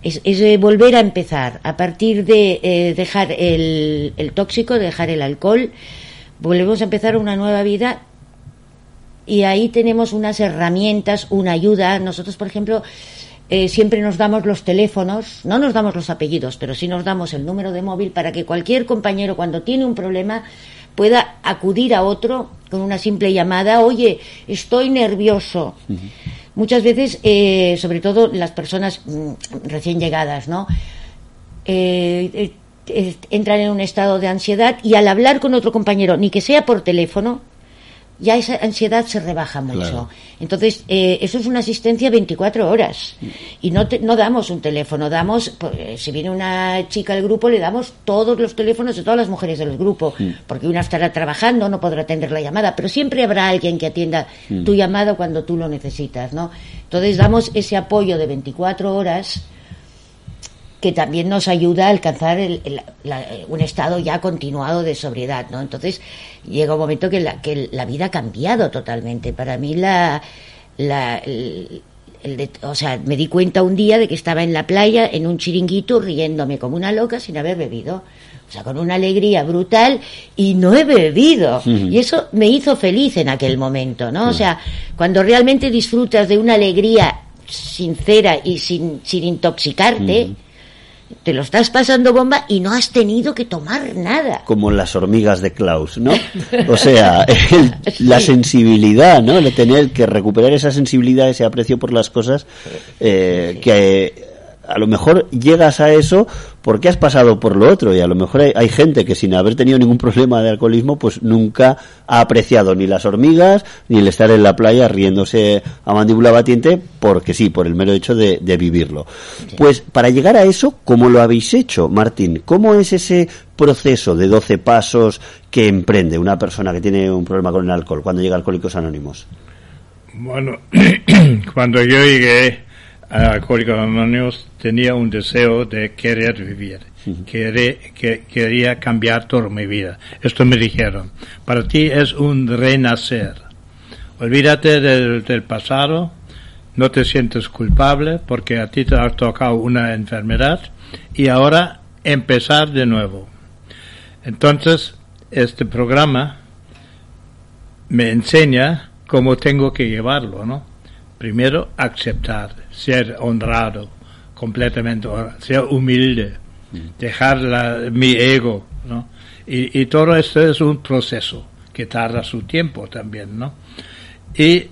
Es, es, eh, volver a empezar. A partir de eh, dejar el, el tóxico, dejar el alcohol, volvemos a empezar una nueva vida y ahí tenemos unas herramientas, una ayuda. Nosotros, por ejemplo, eh, siempre nos damos los teléfonos, no nos damos los apellidos, pero sí nos damos el número de móvil para que cualquier compañero cuando tiene un problema pueda acudir a otro con una simple llamada, oye, estoy nervioso. Muchas veces, eh, sobre todo las personas mm, recién llegadas, ¿no? Eh, eh, eh, entran en un estado de ansiedad y al hablar con otro compañero, ni que sea por teléfono, ya esa ansiedad se rebaja mucho. Claro. Entonces, eh, eso es una asistencia 24 horas. Y no, te- no damos un teléfono, damos, pues, si viene una chica al grupo, le damos todos los teléfonos de todas las mujeres del grupo, porque una estará trabajando, no podrá atender la llamada, pero siempre habrá alguien que atienda tu llamada cuando tú lo necesitas, ¿no? Entonces, damos ese apoyo de 24 horas que también nos ayuda a alcanzar el- el- la- un estado ya continuado de sobriedad, ¿no? Entonces llega un momento que la, que la vida ha cambiado totalmente. Para mí la, la el- el de- o sea, me di cuenta un día de que estaba en la playa en un chiringuito riéndome como una loca sin haber bebido. O sea, con una alegría brutal y no he bebido. Y eso me hizo feliz en aquel momento, ¿no? O sea, cuando realmente disfrutas de una alegría sincera y sin, sin intoxicarte, te lo estás pasando bomba y no has tenido que tomar nada. como las hormigas de Klaus, ¿no? O sea, el- la sensibilidad, ¿no? El tener que recuperar esa sensibilidad, ese aprecio por las cosas, eh, que a lo mejor llegas a eso porque has pasado por lo otro y a lo mejor hay, hay gente que sin haber tenido ningún problema de alcoholismo pues nunca ha apreciado ni las hormigas ni el estar en la playa riéndose a mandíbula batiente porque sí, por el mero hecho de, de vivirlo. Pues para llegar a eso, ¿cómo lo habéis hecho, Martín? ¿Cómo es ese proceso de 12 pasos que emprende una persona que tiene un problema con el alcohol cuando llega a Alcohólicos Anónimos? Bueno, cuando yo llegué a Anónimos tenía un deseo de querer vivir, querer, que, quería cambiar toda mi vida. Esto me dijeron, para ti es un renacer. Olvídate del, del pasado, no te sientes culpable porque a ti te ha tocado una enfermedad y ahora empezar de nuevo. Entonces, este programa me enseña cómo tengo que llevarlo, ¿no? Primero, aceptar, ser honrado, completamente, ser humilde, dejar la- mi ego, ¿no? Y, y todo esto es un proceso que tarda su tiempo también, ¿no? Y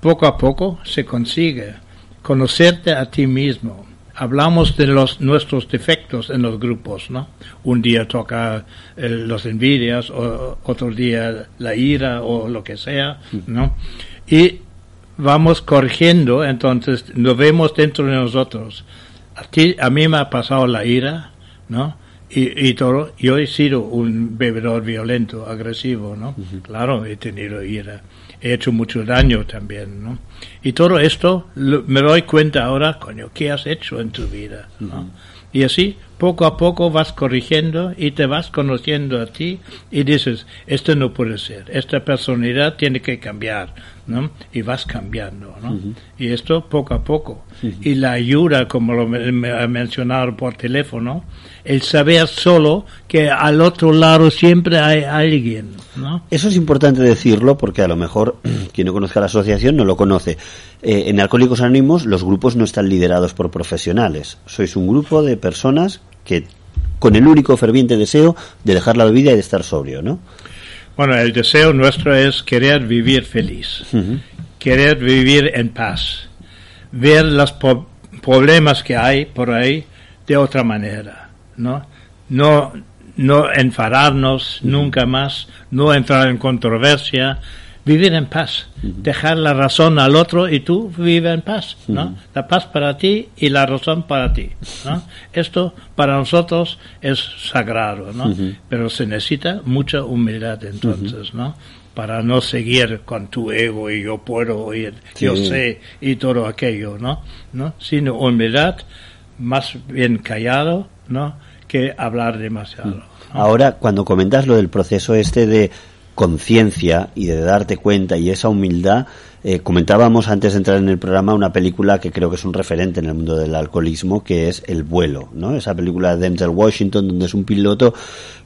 poco a poco se consigue conocerte a ti mismo. Hablamos de los nuestros defectos en los grupos, ¿no? Un día toca eh, los envidias, o otro día la ira o lo que sea, ¿no? Y vamos corrigiendo, entonces nos vemos dentro de nosotros. A ti, a mí me ha pasado la ira, ¿no? Y, y todo, yo he sido un bebedor violento, agresivo, ¿no? Claro, he tenido ira. He hecho mucho daño también, ¿no? Y todo esto lo- me doy cuenta ahora, coño, ¿qué has hecho en tu vida? ¿no? Y así, poco a poco vas corrigiendo y te vas conociendo a ti y dices, esto no puede ser, esta personalidad tiene que cambiar, ¿no? Y vas cambiando, ¿no? Y esto poco a poco. Y la ayuda, como lo me ha mencionado por teléfono, el saber solo que al otro lado siempre hay alguien, ¿no? Eso es importante decirlo porque a lo mejor quien no conozca la asociación no lo conoce. Eh, en Alcohólicos Anónimos los grupos no están liderados por profesionales. Sois un grupo de personas que con el único ferviente deseo de dejar la bebida y de estar sobrio, ¿no? Bueno, el deseo nuestro es querer vivir feliz, querer vivir en paz, ver los po- problemas que hay por ahí de otra manera, ¿no? No, no enfadarnos nunca más, no entrar en controversia, vivir en paz, dejar la razón al otro y tú vive en paz, ¿no? La paz para ti y la razón para ti, ¿no? Esto para nosotros es sagrado, ¿no? Pero se necesita mucha humildad entonces, ¿no? Para no seguir con tu ego y yo puedo y yo sé y todo aquello, ¿no? ¿no? Sino humildad, más bien callado, ¿no? Que hablar demasiado. ¿no? Ahora, cuando comentas lo del proceso este de conciencia y de darte cuenta y esa humildad, eh, comentábamos antes de entrar en el programa una película que creo que es un referente en el mundo del alcoholismo, que es El vuelo, ¿no? Esa película de Denzel Washington, donde es un piloto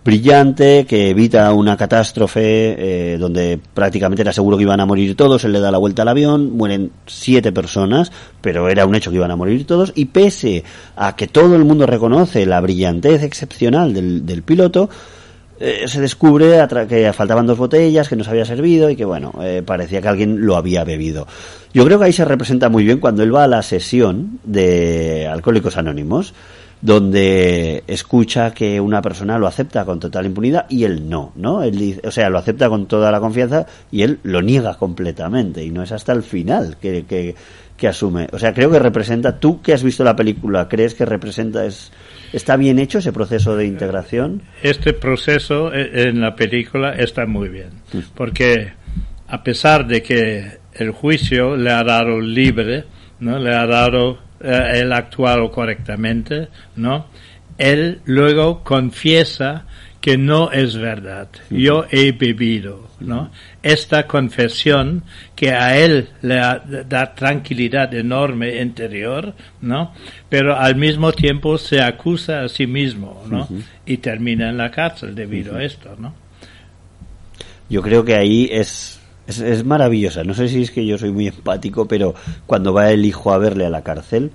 brillante que evita una catástrofe, eh, donde prácticamente era seguro que iban a morir todos, él le da la vuelta al avión, mueren siete personas, pero era un hecho que iban a morir todos, y pese a que todo el mundo reconoce la brillantez excepcional del, del piloto, eh, se descubre que faltaban dos botellas, que no se había servido y que, bueno, eh, parecía que alguien lo había bebido. Yo creo que ahí se representa muy bien cuando él va a la sesión de Alcohólicos Anónimos, donde escucha que una persona lo acepta con total impunidad y él no, ¿no? Él dice, o sea, lo acepta con toda la confianza y él lo niega completamente y no es hasta el final que, que, que asume. O sea, creo que representa, tú que has visto la película, ¿crees que representa, es, está bien hecho ese proceso de integración? Este proceso eh, en la película está muy bien, porque a pesar de que el juicio le ha dado libre, ¿no? Le ha dado eh, él actuado correctamente, ¿no? Él luego confiesa que no es verdad. Yo he bebido, ¿no? Esta confesión que a él le da tranquilidad enorme interior, ¿no? Pero al mismo tiempo se acusa a sí mismo, ¿no? Y termina en la cárcel debido a esto, ¿no? Yo creo que ahí es, es, es maravillosa. No sé si es que yo soy muy empático, pero cuando va el hijo a verle a la cárcel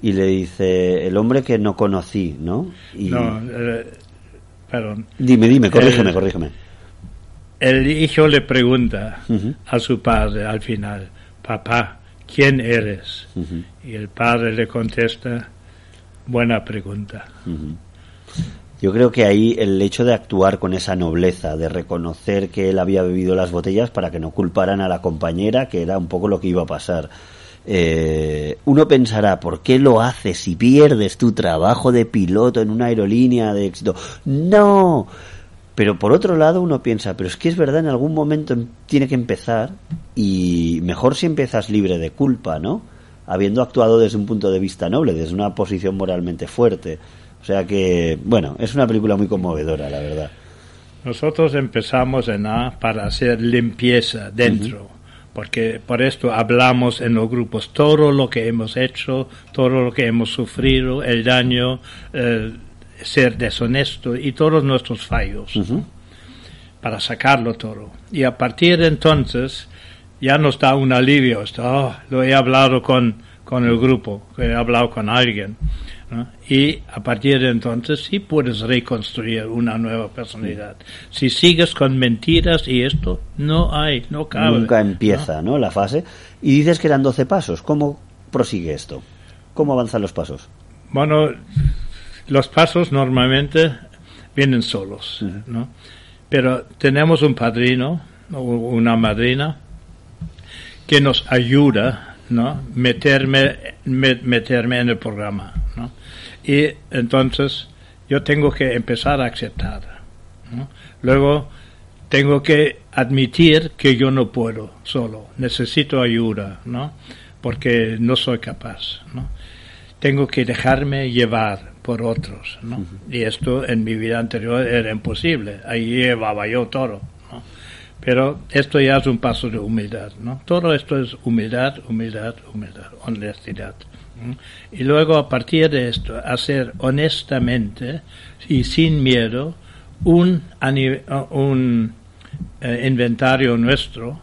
y le dice, el hombre que no conocí, ¿no? Y, No, eh, perdón. Dime, dime, corrígeme, El- corrígeme. El hijo le pregunta a su padre al final, papá, ¿quién eres? Y el padre le contesta, buena pregunta. Yo creo que ahí el hecho de actuar con esa nobleza, de reconocer que él había bebido las botellas para que no culparan a la compañera, que era un poco lo que iba a pasar. Eh, uno pensará, ¿por qué lo haces si pierdes tu trabajo de piloto en una aerolínea de éxito? No. Pero por otro lado uno piensa, pero es que es verdad, en algún momento tiene que empezar y mejor si empiezas libre de culpa, ¿no? Habiendo actuado desde un punto de vista noble, desde una posición moralmente fuerte. O sea que, bueno, es una película muy conmovedora, la verdad. Nosotros empezamos en A para hacer limpieza dentro, porque por esto hablamos en los grupos todo lo que hemos hecho, todo lo que hemos sufrido, el daño, eh, ser deshonesto y todos nuestros fallos, para sacarlo todo. Y a partir de entonces ya nos da un alivio, esto, "Oh, lo he hablado con, con el grupo, he hablado con alguien. ¿no? Y a partir de entonces sí puedes reconstruir una nueva personalidad. Si sigues con mentiras y esto, no hay, no cabe. Nunca empieza, ¿no? La fase. Y dices que eran 12 pasos. ¿Cómo prosigue esto? ¿Cómo avanzan los pasos? Bueno, los pasos normalmente vienen solos, ¿no? Pero tenemos un padrino o una madrina que nos ayuda, ¿no? Meterme, me- meterme en el programa, ¿no? Y entonces yo tengo que empezar a aceptar, ¿no? Luego tengo que admitir que yo no puedo solo, necesito ayuda, ¿no? Porque no soy capaz, ¿no? Tengo que dejarme llevar por otros, ¿no? Y esto en mi vida anterior era imposible, ahí llevaba yo todo, ¿no? Pero esto ya es un paso de humildad, ¿no? Todo esto es humildad, humildad, humildad, honestidad. ¿no? Y luego a partir de esto, hacer honestamente y sin miedo un, un eh, inventario nuestro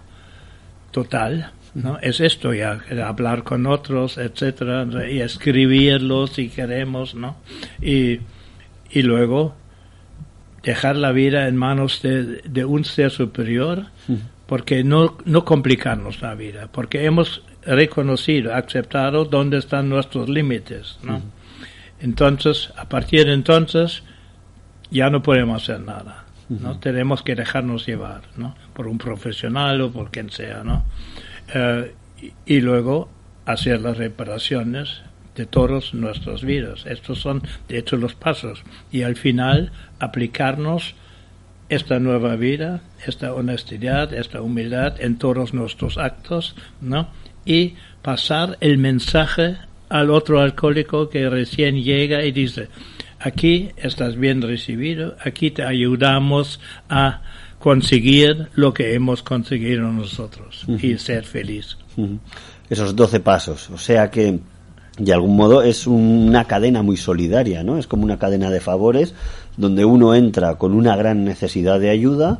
total, ¿no? Es esto ya, hablar con otros, etcétera, y escribirlo si queremos, ¿no? Y, y luego dejar la vida en manos de, de un ser superior, porque no, no complicarnos la vida, porque hemos reconocido, aceptado dónde están nuestros límites, ¿no? Entonces, a partir de entonces, ya no podemos hacer nada, ¿no? Tenemos que dejarnos llevar, ¿no? Por un profesional o por quien sea, ¿no? Eh, y, luego hacer las reparaciones de todas nuestras vidas. Estos son, de hecho, los pasos. Y al final, aplicarnos esta nueva vida, esta honestidad, esta humildad en todos nuestros actos, ¿no? Y pasar el mensaje al otro alcohólico que recién llega y dice, aquí estás bien recibido, aquí te ayudamos a conseguir lo que hemos conseguido nosotros y ser feliz. Esos 12 pasos. O sea que, de algún modo, es una cadena muy solidaria, ¿no? Es como una cadena de favores donde uno entra con una gran necesidad de ayuda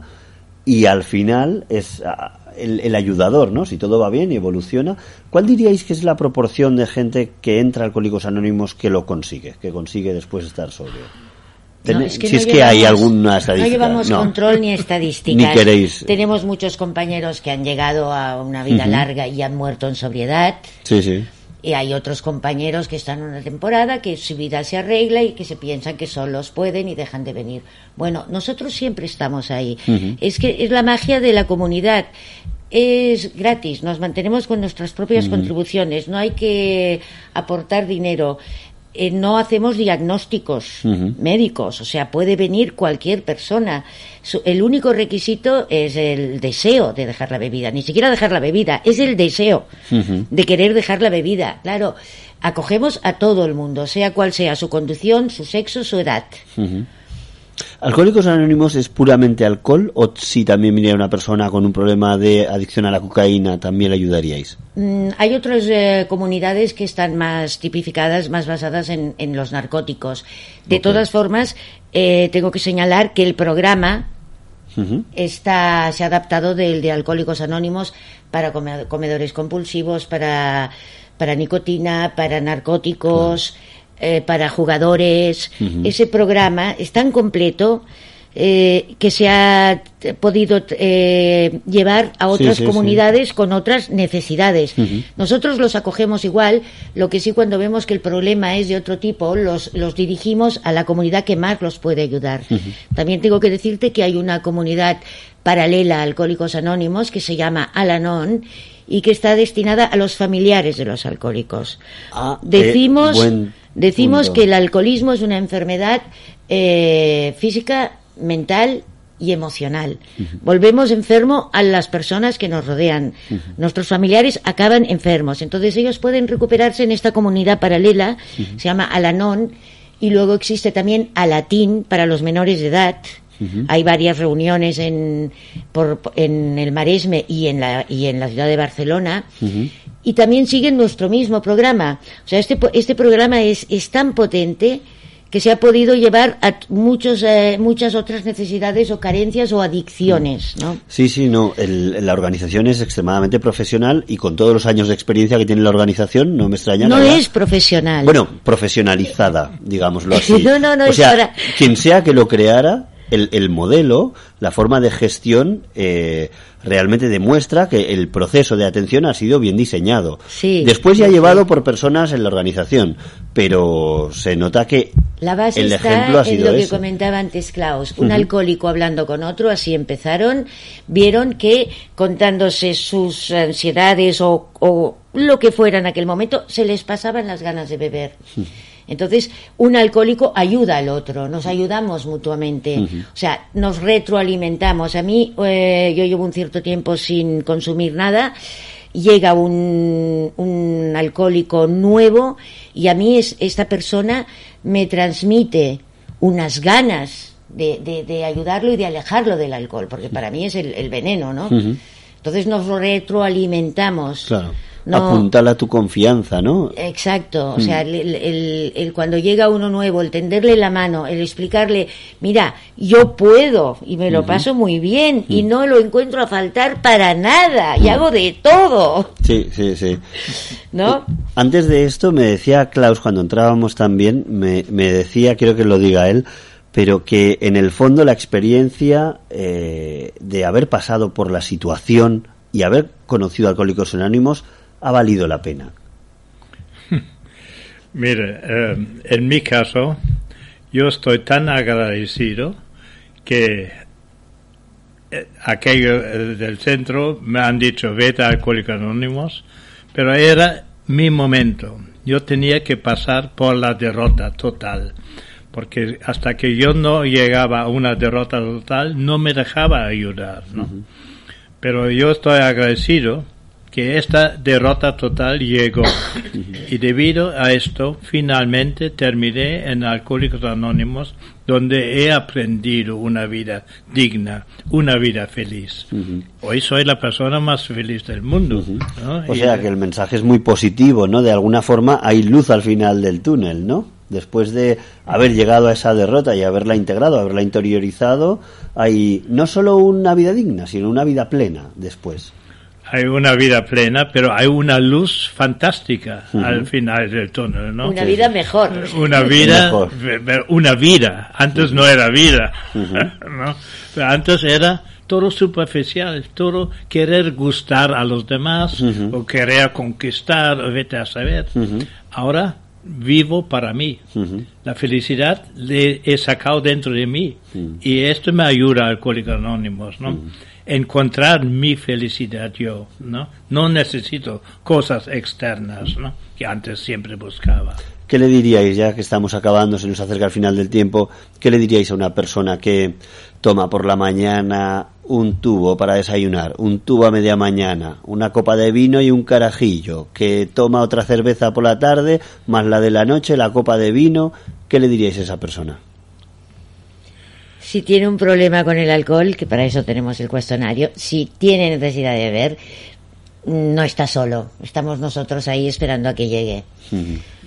y al final es ah, el, el ayudador, ¿no? Si todo va bien y evoluciona. ¿Cuál diríais que es la proporción de gente que entra a Alcohólicos Anónimos que lo consigue, que consigue después estar sobrio? No, Ten- es que si no es que hay alguna estadística. No llevamos No. control ni estadísticas. Ni queréis. Tenemos muchos compañeros que han llegado a una vida larga y han muerto en sobriedad. Sí, sí. Y hay otros compañeros que están una temporada, que su vida se arregla y que se piensan que solos pueden y dejan de venir. Bueno, nosotros siempre estamos ahí. Es que es la magia de la comunidad. Es gratis, nos mantenemos con nuestras propias contribuciones, no hay que aportar dinero. Eh, no hacemos diagnósticos médicos, o sea, puede venir cualquier persona. El único requisito es el deseo de dejar la bebida, ni siquiera dejar la bebida, es el deseo de querer dejar la bebida. Claro, acogemos a todo el mundo, sea cual sea su condición, su sexo, su edad. ¿Alcohólicos Anónimos es puramente alcohol o si también viniera una persona con un problema de adicción a la cocaína, también le ayudaríais? Mm, hay otras eh, comunidades que están más tipificadas, más basadas en, en los narcóticos. De todas formas, eh, tengo que señalar que el programa está se ha adaptado del de Alcohólicos Anónimos para come- comedores compulsivos, para, para nicotina, para narcóticos, eh, para jugadores. Ese programa es tan completo eh, que se ha podido eh, llevar a otras sí, sí. comunidades con otras necesidades. Nosotros los acogemos igual, lo que sí cuando vemos que el problema es de otro tipo, los, los dirigimos a la comunidad que más los puede ayudar. También tengo que decirte que hay una comunidad paralela a Alcohólicos Anónimos que se llama Alanon y que está destinada a los familiares de los alcohólicos. Ah, decimos buen decimos punto. que el alcoholismo es una enfermedad eh, física, mental y emocional. Volvemos enfermo a las personas que nos rodean. Nuestros familiares acaban enfermos. Entonces ellos pueden recuperarse en esta comunidad paralela, se llama Alanon, y luego existe también Alatín para los menores de edad. Hay varias reuniones en, por, en el Maresme y en, la, y en la ciudad de Barcelona. Y también siguen nuestro mismo programa. O sea, este, este programa es, es tan potente que se ha podido llevar a muchos, eh, muchas otras necesidades o carencias o adicciones, ¿no? Sí, sí, no. el- la organización es extremadamente profesional y con todos los años de experiencia que tiene la organización, no me extraña. No es profesional. Bueno, profesionalizada, digámoslo así. No, no, no, o es sea, para- quien sea que lo creara, el, el modelo, la forma de gestión, eh, realmente demuestra que el proceso de atención ha sido bien diseñado. Sí, Después ya sí, llevado sí. por personas en la organización, pero se nota que La base el está ejemplo ha en sido lo que ese. comentaba antes Klaus. Un alcohólico hablando con otro, así empezaron, vieron que contándose sus ansiedades o, o lo que fuera en aquel momento, se les pasaban las ganas de beber. Entonces, un alcohólico ayuda al otro, nos ayudamos mutuamente, o sea, nos retroalimentamos. A mí, eh, yo llevo un cierto tiempo sin consumir nada, llega un, un alcohólico nuevo y a mí es, esta persona me transmite unas ganas de, de- de ayudarlo y de alejarlo del alcohol, porque para mí es el, el veneno, ¿no? Entonces nos retroalimentamos. Claro. No- Apuntala tu confianza, ¿no? Exacto, o sea, el, el- cuando llega uno nuevo, el tenderle la mano, el explicarle, mira, yo puedo y me lo paso muy bien y no lo encuentro a faltar para nada y hago de todo, Sí, sí, sí. ¿no? Antes de esto me decía Klaus, cuando entrábamos también, me, me decía, quiero que lo diga él, pero que en el fondo la experiencia eh, de haber pasado por la situación y haber conocido a Alcohólicos Anónimos ha valido la pena. Mire, eh, en mi caso, yo estoy tan agradecido que eh, aquello eh, del centro me han dicho vete a Alcohólicos Anónimos, pero era mi momento. Yo tenía que pasar por la derrota total, porque hasta que yo no llegaba a una derrota total no me dejaba ayudar, ¿no? Pero yo estoy agradecido que esta derrota total llegó. y debido a esto, finalmente terminé en Alcohólicos Anónimos, donde he aprendido una vida digna, una vida feliz. Hoy soy la persona más feliz del mundo. ¿no? O Y- sea que el mensaje es muy positivo, ¿no? De alguna forma hay luz al final del túnel, ¿no? Después de haber llegado a esa derrota y haberla integrado, haberla interiorizado, hay no solo una vida digna, sino una vida plena después. Hay una vida plena, pero hay una luz fantástica al final del túnel, ¿no? Una vida mejor. una vida, Mejor. una vida. Antes no era vida, ¿no? Pero antes era todo superficial, todo querer gustar a los demás o querer conquistar, o vete a saber. Ahora vivo para mí. La felicidad le he sacado dentro de mí y esto me ayuda a Alcohólicos Anónimos, ¿no? Encontrar mi felicidad yo, ¿no? No necesito cosas externas, ¿no? Que antes siempre buscaba. ¿Qué le diríais, ya que estamos acabando, se nos acerca el final del tiempo, qué le diríais a una persona que toma por la mañana un tubo para desayunar, un tubo a media mañana, una copa de vino y un carajillo, que toma otra cerveza por la tarde, más la de la noche, la copa de vino, ¿qué le diríais a esa persona? Si tiene un problema con el alcohol, que para eso tenemos el cuestionario, si tiene necesidad de beber, no está solo. Estamos nosotros ahí esperando a que llegue.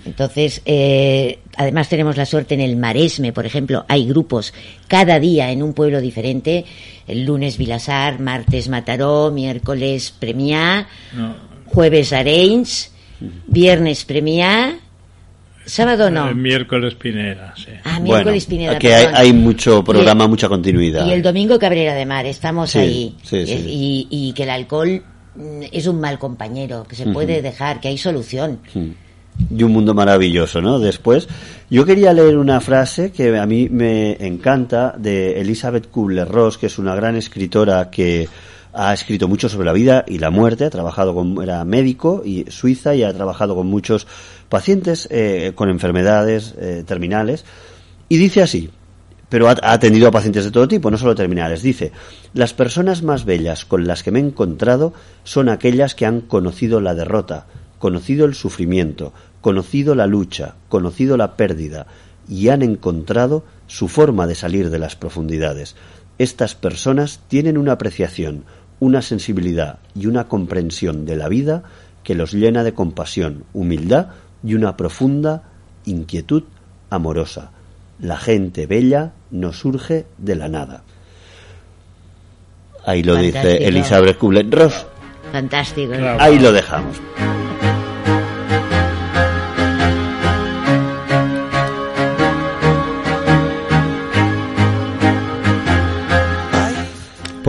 Entonces, eh, además tenemos la suerte en el Maresme, por ejemplo, hay grupos cada día en un pueblo diferente. El lunes Vilasar, martes Mataró, miércoles Premiá, ¿no? jueves Arenys, viernes Premiá, sábado no. El miércoles Pineda, sí. Ah, miércoles Pineda, que hay, hay mucho programa, el- mucha continuidad. Y el domingo Cabrera de Mar, estamos Sí, ahí. sí, sí. Y, y que el alcohol mm, es un mal compañero, que se puede dejar, que hay solución. Y un mundo maravilloso, ¿no? Después, yo quería leer una frase que a mí me encanta de Elizabeth Kubler-Ross, que es una gran escritora que ha escrito mucho sobre la vida y la muerte, ha trabajado con, era médico y suiza y ha trabajado con muchos pacientes eh, con enfermedades eh, terminales y dice así, pero ha, ha atendido a pacientes de todo tipo, no solo terminales. Dice, las personas más bellas con las que me he encontrado son aquellas que han conocido la derrota, conocido el sufrimiento, conocido la lucha, conocido la pérdida y han encontrado su forma de salir de las profundidades. Estas personas tienen una apreciación, una sensibilidad y una comprensión de la vida que los llena de compasión, humildad y una profunda inquietud amorosa. la gente bella no surge de la nada. Ahí lo dice. Elizabeth Kubler-Ross. Fantástico. Ahí lo dejamos.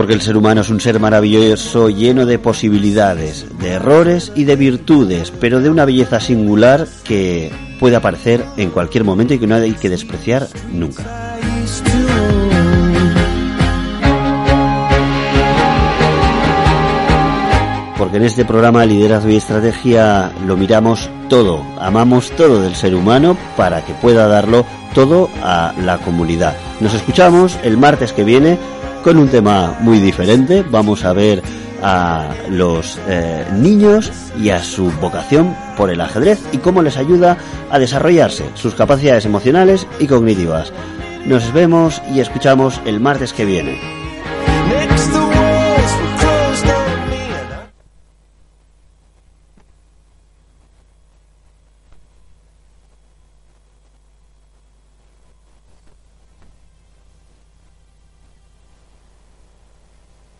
Porque el ser humano es un ser maravilloso, lleno de posibilidades, de errores y de virtudes, pero de una belleza singular que puede aparecer en cualquier momento y que no hay que despreciar nunca. Porque en este programa Liderazgo y Estrategia lo miramos todo, amamos todo del ser humano para que pueda darlo todo a la comunidad. Nos escuchamos el martes que viene con un tema muy diferente. Vamos a ver a los eh, niños y a su vocación por el ajedrez y cómo les ayuda a desarrollarse sus capacidades emocionales y cognitivas. Nos vemos y escuchamos el martes que viene.